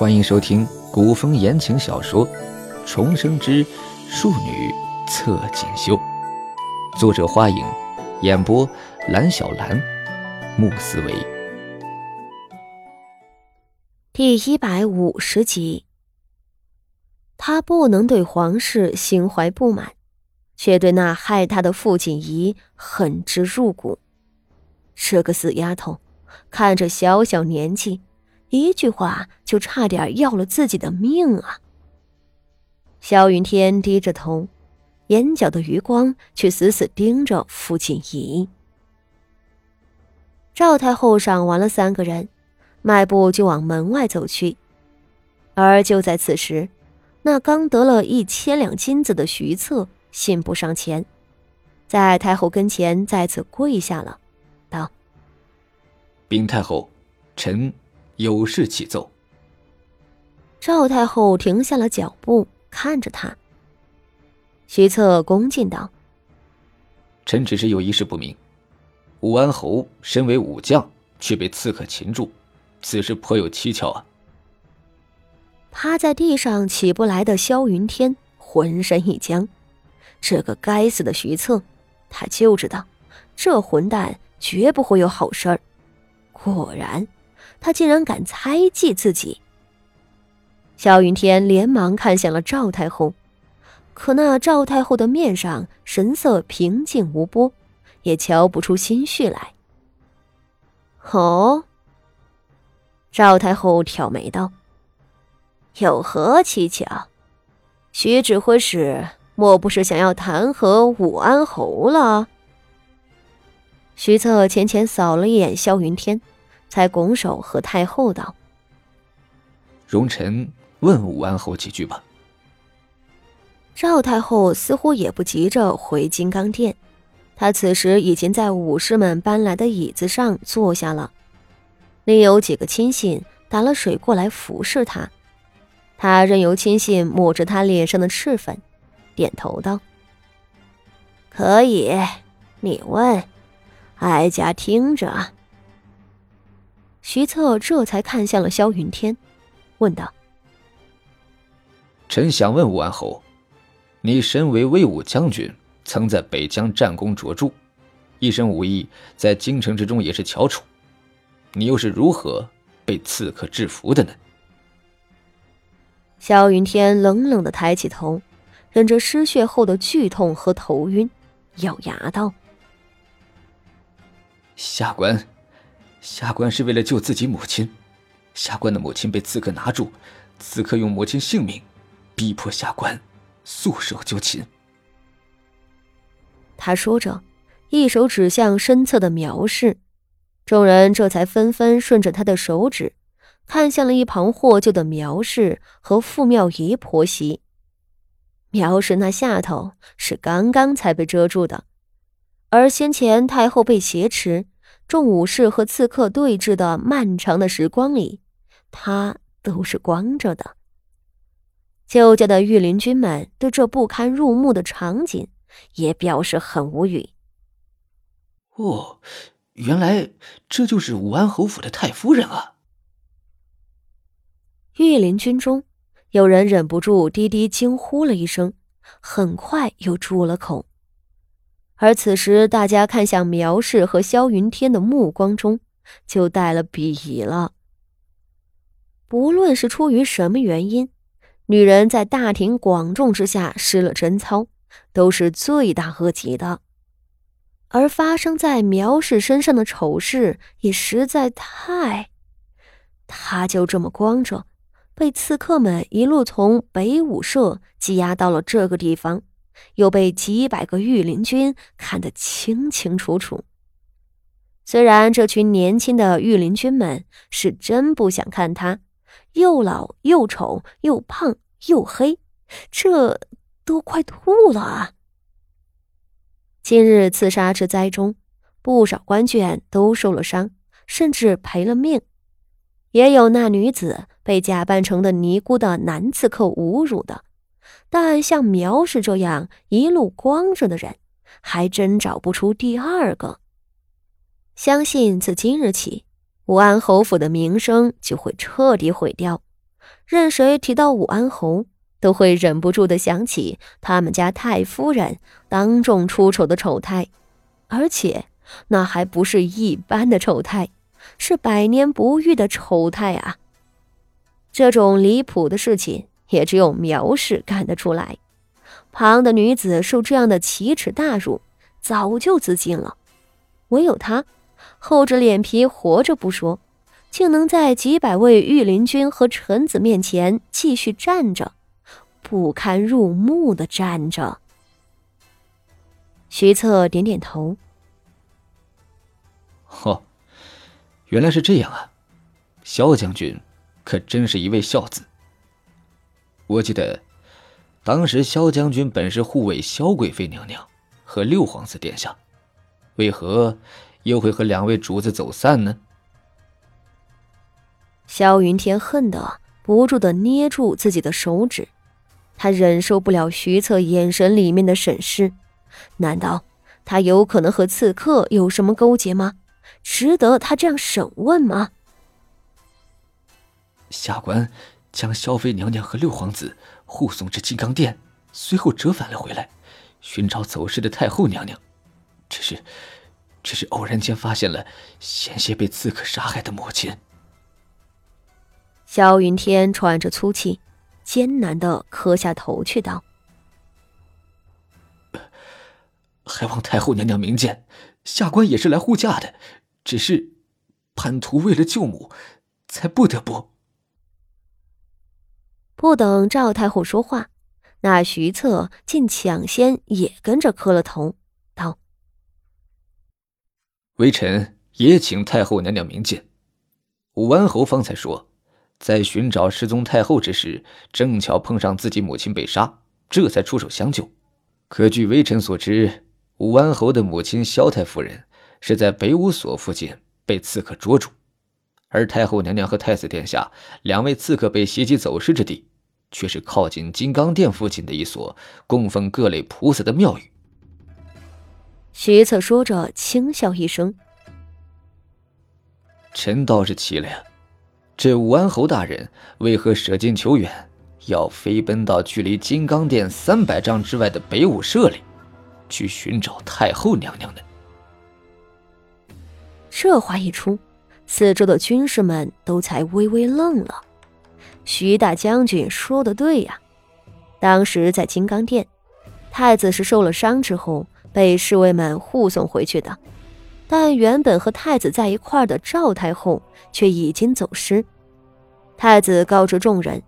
欢迎收听古风言情小说《重生之庶女侧锦绣》，作者：花影，演播：蓝小兰、穆思维。第一百五十集，他不能对皇室心怀不满，却对那害他的傅锦仪恨之入骨。这个死丫头，看着小小年纪。一句话就差点要了自己的命啊！萧云天低着头，眼角的余光却死死盯着傅锦仪。赵太后赏完了三个人，迈步就往门外走去。而就在此时，那刚得了一千两金子的徐策信步上前，在太后跟前再次跪下了，道：“禀太后，臣。”有事启奏。赵太后停下了脚步，看着他。徐策恭敬道：“臣只是有一事不明，武安侯身为武将，却被刺客擒住，此事颇有蹊跷啊。”趴在地上起不来的萧云天浑身一僵，这个该死的徐策，他就知道，这混蛋绝不会有好事儿。果然。他竟然敢猜忌自己！萧云天连忙看向了赵太后，可那赵太后的面上神色平静无波，也瞧不出心绪来。哦，赵太后挑眉道：“有何蹊跷？徐指挥使莫不是想要弹劾武安侯了？”徐策浅浅扫了一眼萧云天。才拱手和太后道：“容臣问武安侯几句吧。”赵太后似乎也不急着回金刚殿，她此时已经在武士们搬来的椅子上坐下了，另有几个亲信打了水过来服侍她。她任由亲信抹着她脸上的赤粉，点头道：“可以，你问，哀家听着。”徐策这才看向了萧云天，问道：“臣想问武安侯，你身为威武将军，曾在北疆战功卓著，一身武艺在京城之中也是翘楚，你又是如何被刺客制服的呢？”萧云天冷冷的抬起头，忍着失血后的剧痛和头晕，咬牙道：“下官。”下官是为了救自己母亲，下官的母亲被刺客拿住，刺客用母亲性命逼迫下官束手就擒。他说着，一手指向身侧的苗氏，众人这才纷纷顺着他的手指，看向了一旁获救的苗氏和傅妙仪婆媳。苗氏那下头是刚刚才被遮住的，而先前太后被挟持。众武士和刺客对峙的漫长的时光里，他都是光着的。旧家的御林军们对这不堪入目的场景也表示很无语。哦，原来这就是武安侯府的太夫人啊！御林军中有人忍不住低低惊呼了一声，很快又住了口。而此时，大家看向苗氏和萧云天的目光中，就带了鄙夷了。不论是出于什么原因，女人在大庭广众之下失了贞操，都是罪大恶极的。而发生在苗氏身上的丑事，也实在太……她就这么光着，被刺客们一路从北武社羁押到了这个地方。又被几百个御林军看得清清楚楚。虽然这群年轻的御林军们是真不想看他，又老又丑又胖又黑，这都快吐了啊！今日刺杀之灾中，不少官眷都受了伤，甚至赔了命，也有那女子被假扮成的尼姑的男刺客侮辱的。但像苗氏这样一路光着的人，还真找不出第二个。相信自今日起，武安侯府的名声就会彻底毁掉，任谁提到武安侯，都会忍不住的想起他们家太夫人当众出丑的丑态，而且那还不是一般的丑态，是百年不遇的丑态啊！这种离谱的事情，也只有苗氏干得出来。旁的女子受这样的奇耻大辱，早就自尽了，唯有她厚着脸皮活着不说。竟能在几百位御林军和臣子面前继续站着，不堪入目的站着。徐策点点头。哦，原来是这样啊！萧将军可真是一位孝子。我记得，当时萧将军本是护卫萧贵妃娘娘和六皇子殿下，为何又会和两位主子走散呢？萧云天恨得不住的捏住自己的手指，他忍受不了徐策眼神里面的审视。难道他有可能和刺客有什么勾结吗？值得他这样审问吗？下官将萧妃娘娘和六皇子护送至金刚殿，随后折返了回来，寻找走失的太后娘娘。只是，只是偶然间发现了险些被刺客杀害的母亲。萧云天喘着粗气，艰难的磕下头去道：“还望太后娘娘明鉴，下官也是来护驾的，只是叛徒为了救母，才不得不。”不等赵太后说话，那徐策竟抢先也跟着磕了头，道：“微臣也请太后娘娘明鉴。武安侯方才说。”在寻找失踪太后之时，正巧碰上自己母亲被杀，这才出手相救。可据微臣所知，武安侯的母亲萧太夫人是在北武所附近被刺客捉住，而太后娘娘和太子殿下两位刺客被袭击走失之地，却是靠近金刚殿附近的一所供奉各类菩萨的庙宇。徐策说着，轻笑一声：“臣倒是奇了呀。”这武安侯大人为何舍近求远，要飞奔到距离金刚殿三百丈之外的北武社里，去寻找太后娘娘呢？这话一出，四周的军士们都才微微愣了。徐大将军说的对呀，当时在金刚殿，太子是受了伤之后被侍卫们护送回去的。但原本和太子在一块的赵太后却已经走失。太子告知众人，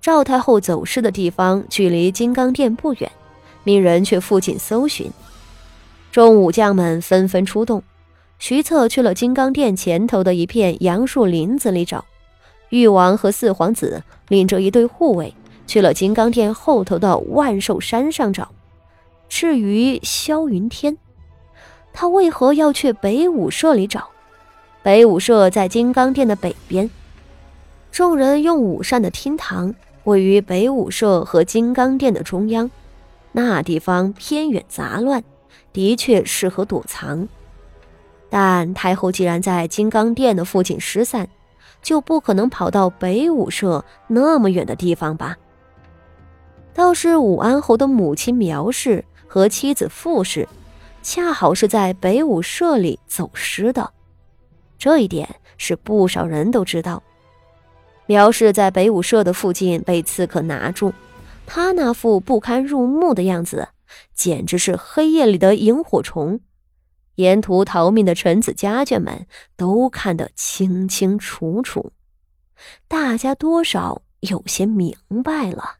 赵太后走失的地方距离金刚殿不远，命人去附近搜寻。众武将们纷纷出动，徐策去了金刚殿前头的一片杨树林子里找，誉王和四皇子领着一队护卫去了金刚殿后头的万寿山上找。至于萧云天。他为何要去北武社里找？北武社在金刚殿的北边。众人用午膳的厅堂位于北武社和金刚殿的中央，那地方偏远杂乱，的确适合躲藏。但太后既然在金刚殿的附近失散，就不可能跑到北武社那么远的地方吧？倒是武安侯的母亲苗氏和妻子傅氏。恰好是在北武社里走失的，这一点是不少人都知道。苗氏在北武社的附近被刺客拿住，他那副不堪入目的样子，简直是黑夜里的萤火虫，沿途逃命的臣子家眷们都看得清清楚楚，大家多少有些明白了。